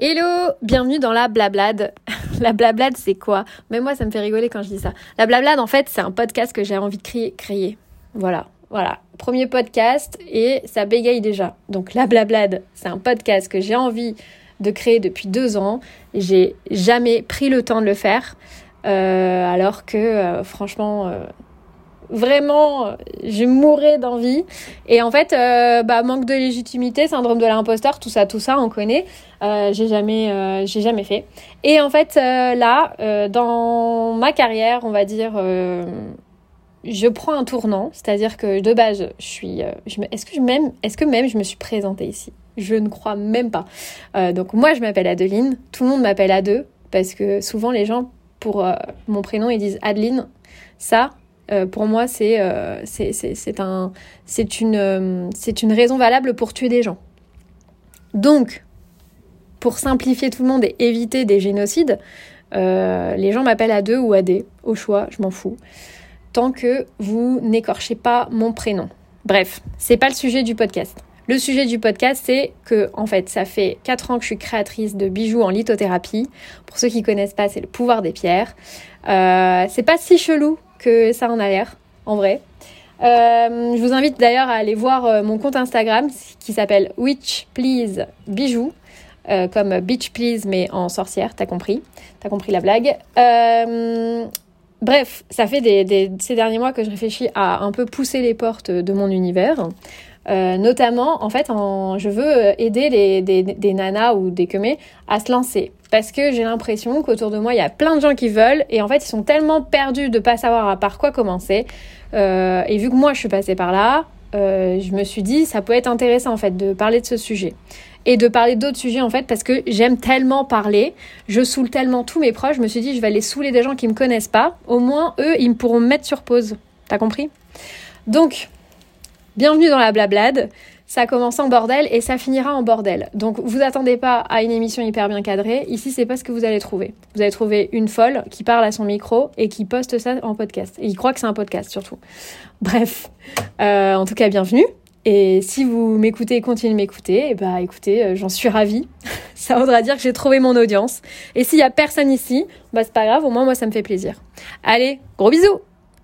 Hello, bienvenue dans la blablade. la blablade, c'est quoi? Mais moi, ça me fait rigoler quand je dis ça. La blablade, en fait, c'est un podcast que j'ai envie de créer. Voilà, voilà. Premier podcast et ça bégaye déjà. Donc la blablade, c'est un podcast que j'ai envie de créer depuis deux ans. J'ai jamais pris le temps de le faire. Euh, alors que, euh, franchement, euh, vraiment, je mourais d'envie. Et en fait, euh, bah, manque de légitimité, syndrome de l'imposteur, tout ça, tout ça, on connaît. Euh, j'ai jamais, euh, j'ai jamais fait. Et en fait, euh, là, euh, dans ma carrière, on va dire, euh, je prends un tournant. C'est-à-dire que de base, je suis, euh, est-ce que même, est-ce que même je me suis présentée ici? Je ne crois même pas. Euh, donc moi, je m'appelle Adeline. Tout le monde m'appelle Ade parce que souvent les gens pour euh, mon prénom ils disent Adeline. Ça, euh, pour moi, c'est euh, un, une, euh, une raison valable pour tuer des gens. Donc, pour simplifier tout le monde et éviter des génocides, les gens m'appellent à deux ou à des, au choix, je m'en fous, tant que vous n'écorchez pas mon prénom. Bref, c'est pas le sujet du podcast. Le sujet du podcast, c'est que, en fait, ça fait 4 ans que je suis créatrice de bijoux en lithothérapie. Pour ceux qui connaissent pas, c'est le pouvoir des pierres. Euh, c'est pas si chelou que ça en a l'air, en vrai. Euh, je vous invite d'ailleurs à aller voir euh, mon compte Instagram qui s'appelle Witch Please Bijoux, euh, comme Beach Please mais en sorcière, t'as compris, t'as compris la blague. Bref, ça fait des, des- ces derniers mois que je réfléchis à un peu pousser les portes de mon univers. Euh, notamment, en fait, en, je veux aider les, des, des nanas ou des queumés à se lancer. Parce que j'ai l'impression qu'autour de moi, il y a plein de gens qui veulent et en fait, ils sont tellement perdus de pas savoir à par quoi commencer. Euh, et vu que moi, je suis passée par là, euh, je me suis dit, ça peut être intéressant en fait de parler de ce sujet. Et de parler d'autres sujets en fait parce que j'aime tellement parler, je saoule tellement tous mes proches, je me suis dit, je vais aller saouler des gens qui me connaissent pas. Au moins, eux, ils me pourront me mettre sur pause. T'as compris? Donc, bienvenue dans la blablade. Ça commence en bordel et ça finira en bordel. Donc vous attendez pas à une émission hyper bien cadrée. Ici, c'est pas ce que vous allez trouver. Vous allez trouver une folle qui parle à son micro et qui poste ça en podcast. Et il croit que c'est un podcast surtout. Bref, Euh, en tout cas, bienvenue. Et si vous m'écoutez, continuez de m'écouter, et bah écoutez, euh, j'en suis ravie. ça voudra dire que j'ai trouvé mon audience. Et s'il y a personne ici, bah c'est pas grave, au moins moi ça me fait plaisir. Allez, gros bisous